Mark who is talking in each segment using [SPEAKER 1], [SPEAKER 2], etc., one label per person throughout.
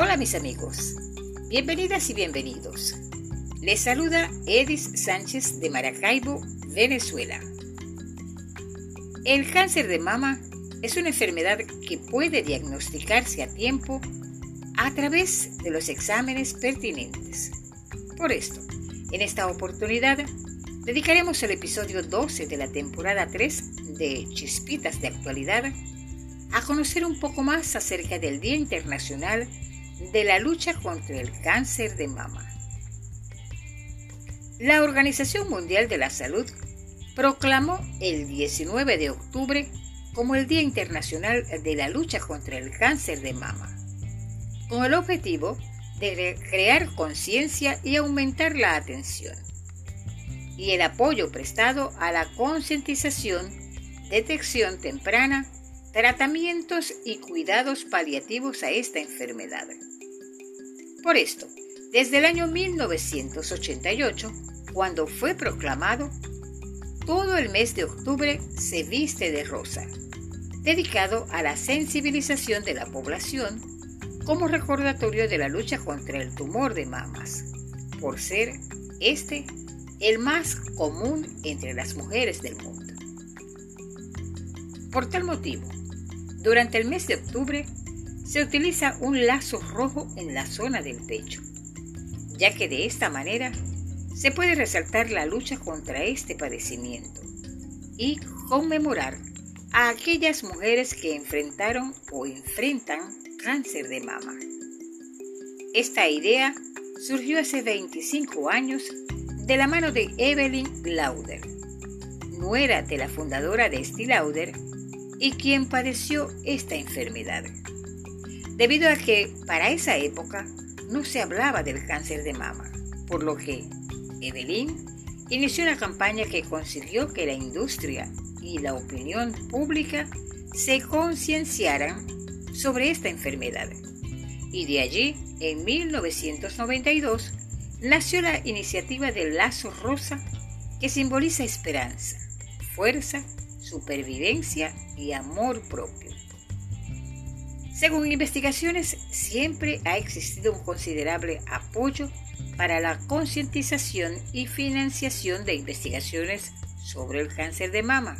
[SPEAKER 1] Hola mis amigos, bienvenidas y bienvenidos. Les saluda Edis Sánchez de Maracaibo, Venezuela. El cáncer de mama es una enfermedad que puede diagnosticarse a tiempo a través de los exámenes pertinentes. Por esto, en esta oportunidad, dedicaremos el episodio 12 de la temporada 3 de Chispitas de Actualidad a conocer un poco más acerca del Día Internacional de la lucha contra el cáncer de mama. La Organización Mundial de la Salud proclamó el 19 de octubre como el Día Internacional de la Lucha contra el Cáncer de Mama, con el objetivo de crear conciencia y aumentar la atención y el apoyo prestado a la concientización, detección temprana, tratamientos y cuidados paliativos a esta enfermedad. Por esto, desde el año 1988, cuando fue proclamado, todo el mes de octubre se viste de rosa, dedicado a la sensibilización de la población como recordatorio de la lucha contra el tumor de mamas, por ser este el más común entre las mujeres del mundo. Por tal motivo, durante el mes de octubre se utiliza un lazo rojo en la zona del pecho, ya que de esta manera se puede resaltar la lucha contra este padecimiento y conmemorar a aquellas mujeres que enfrentaron o enfrentan cáncer de mama. Esta idea surgió hace 25 años de la mano de Evelyn Lauder, nuera de la fundadora de Lauder y quien padeció esta enfermedad debido a que para esa época no se hablaba del cáncer de mama, por lo que Evelyn inició una campaña que consiguió que la industria y la opinión pública se concienciaran sobre esta enfermedad. Y de allí, en 1992, nació la iniciativa del Lazo Rosa que simboliza esperanza, fuerza, supervivencia y amor propio. Según investigaciones, siempre ha existido un considerable apoyo para la concientización y financiación de investigaciones sobre el cáncer de mama.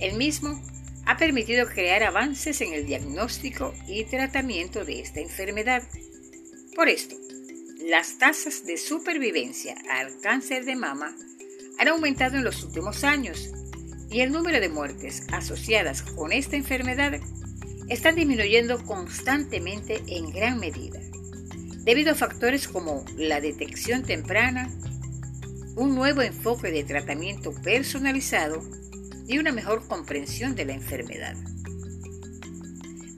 [SPEAKER 1] El mismo ha permitido crear avances en el diagnóstico y tratamiento de esta enfermedad. Por esto, las tasas de supervivencia al cáncer de mama han aumentado en los últimos años y el número de muertes asociadas con esta enfermedad están disminuyendo constantemente en gran medida, debido a factores como la detección temprana, un nuevo enfoque de tratamiento personalizado y una mejor comprensión de la enfermedad.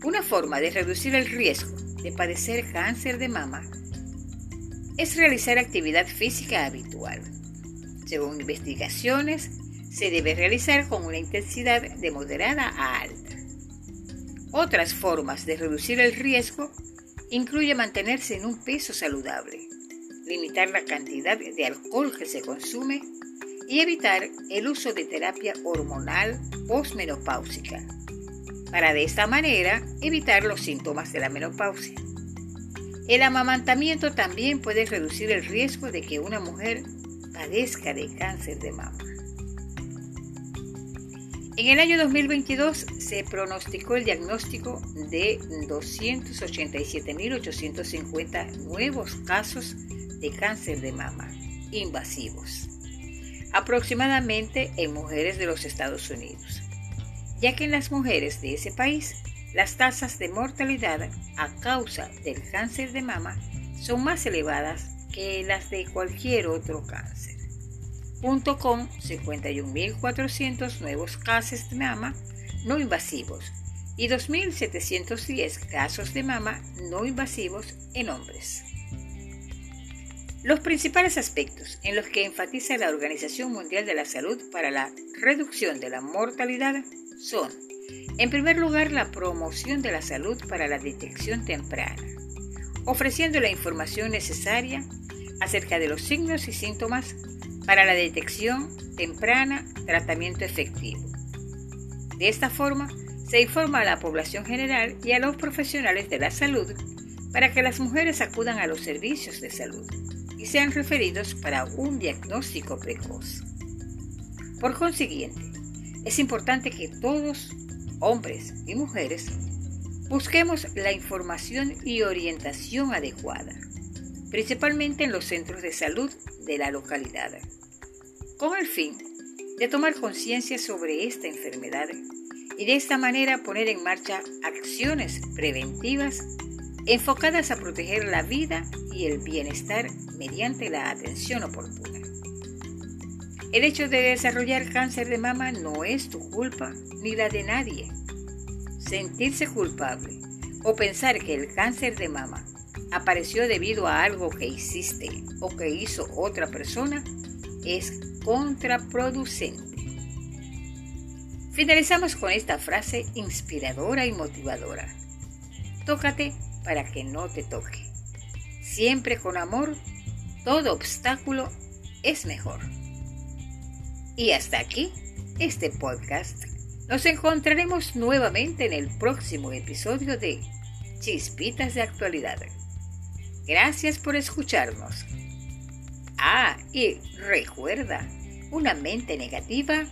[SPEAKER 1] Una forma de reducir el riesgo de padecer cáncer de mama es realizar actividad física habitual. Según investigaciones, se debe realizar con una intensidad de moderada a alta. Otras formas de reducir el riesgo incluye mantenerse en un peso saludable, limitar la cantidad de alcohol que se consume y evitar el uso de terapia hormonal postmenopáusica, para de esta manera evitar los síntomas de la menopausia. El amamantamiento también puede reducir el riesgo de que una mujer padezca de cáncer de mama. En el año 2022 se pronosticó el diagnóstico de 287.850 nuevos casos de cáncer de mama invasivos, aproximadamente en mujeres de los Estados Unidos, ya que en las mujeres de ese país las tasas de mortalidad a causa del cáncer de mama son más elevadas que las de cualquier otro cáncer con 51.400 nuevos casos de mama no invasivos y 2.710 casos de mama no invasivos en hombres. Los principales aspectos en los que enfatiza la Organización Mundial de la Salud para la reducción de la mortalidad son, en primer lugar, la promoción de la salud para la detección temprana, ofreciendo la información necesaria acerca de los signos y síntomas para la detección temprana, tratamiento efectivo. De esta forma, se informa a la población general y a los profesionales de la salud para que las mujeres acudan a los servicios de salud y sean referidos para un diagnóstico precoz. Por consiguiente, es importante que todos, hombres y mujeres, busquemos la información y orientación adecuada, principalmente en los centros de salud de la localidad, con el fin de tomar conciencia sobre esta enfermedad y de esta manera poner en marcha acciones preventivas enfocadas a proteger la vida y el bienestar mediante la atención oportuna. El hecho de desarrollar cáncer de mama no es tu culpa ni la de nadie. Sentirse culpable o pensar que el cáncer de mama apareció debido a algo que hiciste o que hizo otra persona es contraproducente. Finalizamos con esta frase inspiradora y motivadora. Tócate para que no te toque. Siempre con amor, todo obstáculo es mejor. Y hasta aquí este podcast. Nos encontraremos nuevamente en el próximo episodio de Chispitas de Actualidad. Gracias por escucharnos. Ah, y recuerda, una mente negativa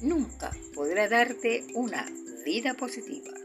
[SPEAKER 1] nunca podrá darte una vida positiva.